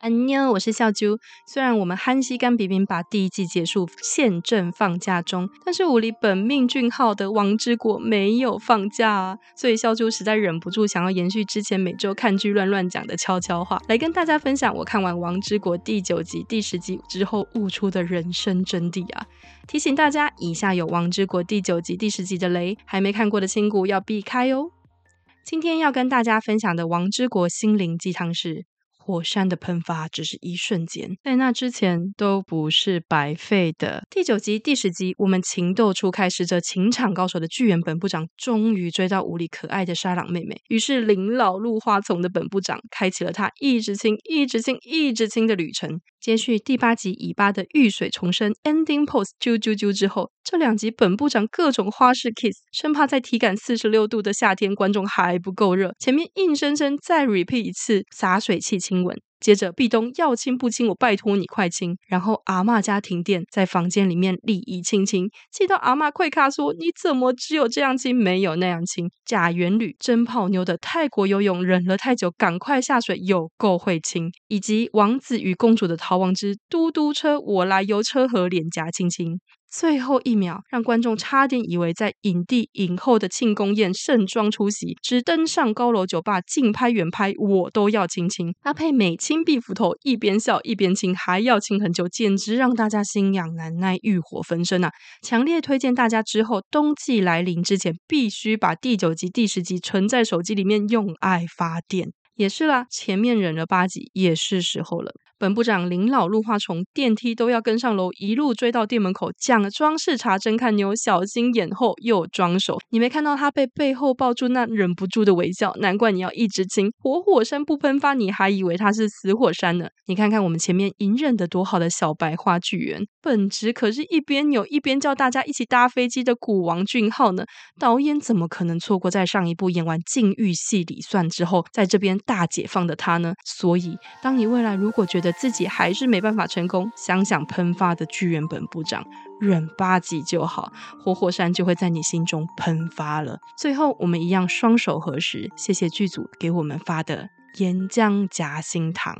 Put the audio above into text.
安妞，我是笑啾。虽然我们憨西干比饼把第一季结束，现正放假中，但是我离本命俊浩的王之国没有放假啊，所以笑啾实在忍不住想要延续之前每周看剧乱乱讲的悄悄话，来跟大家分享我看完王之国第九集、第十集之后悟出的人生真谛啊！提醒大家，以下有王之国第九集、第十集的雷，还没看过的亲骨要避开哦。今天要跟大家分享的王之国心灵鸡汤是。火山的喷发只是一瞬间，在那之前都不是白费的。第九集、第十集，我们情窦初开、时，这情场高手的巨猿本部长终于追到无理可爱的沙朗妹妹，于是临老入花丛的本部长开启了他一直亲、一直亲、一直亲的旅程。接续第八集以巴的遇水重生 ending pose 啾啾啾之后，这两集本部长各种花式 kiss，生怕在体感四十六度的夏天观众还不够热，前面硬生生再 repeat 一次洒水器亲吻。接着壁咚要亲不亲，我拜托你快亲。然后阿嬷家停电，在房间里面礼仪亲亲，气到阿嬷快卡说：“你怎么只有这样亲，没有那样亲？”假元旅真泡妞的泰国游泳忍了太久，赶快下水，有够会亲。以及王子与公主的逃亡之嘟嘟车，我来游车河脸颊亲亲。最后一秒，让观众差点以为在影帝影后的庆功宴盛装出席，只登上高楼酒吧，近拍远拍我都要亲亲。搭配美亲碧斧头，一边笑一边亲，还要亲很久，简直让大家心痒难耐，欲火焚身啊！强烈推荐大家之后冬季来临之前，必须把第九集、第十集存在手机里面用爱发电。也是啦，前面忍了八集，也是时候了。本部长临老入花丛，电梯都要跟上楼，一路追到店门口，假装视察侦看牛，小心眼后又装熟。你没看到他被背后抱住那忍不住的微笑？难怪你要一直亲。活火山不喷发，你还以为他是死火山呢？你看看我们前面隐忍的多好的小白花剧园，本职可是一边扭一边叫大家一起搭飞机的古王俊浩呢。导演怎么可能错过在上一部演完禁欲戏里算之后，在这边大解放的他呢？所以，当你未来如果觉得自己还是没办法成功，想想喷发的剧原本部长，忍八级就好，活火山就会在你心中喷发了。最后，我们一样双手合十，谢谢剧组给我们发的岩浆夹心糖。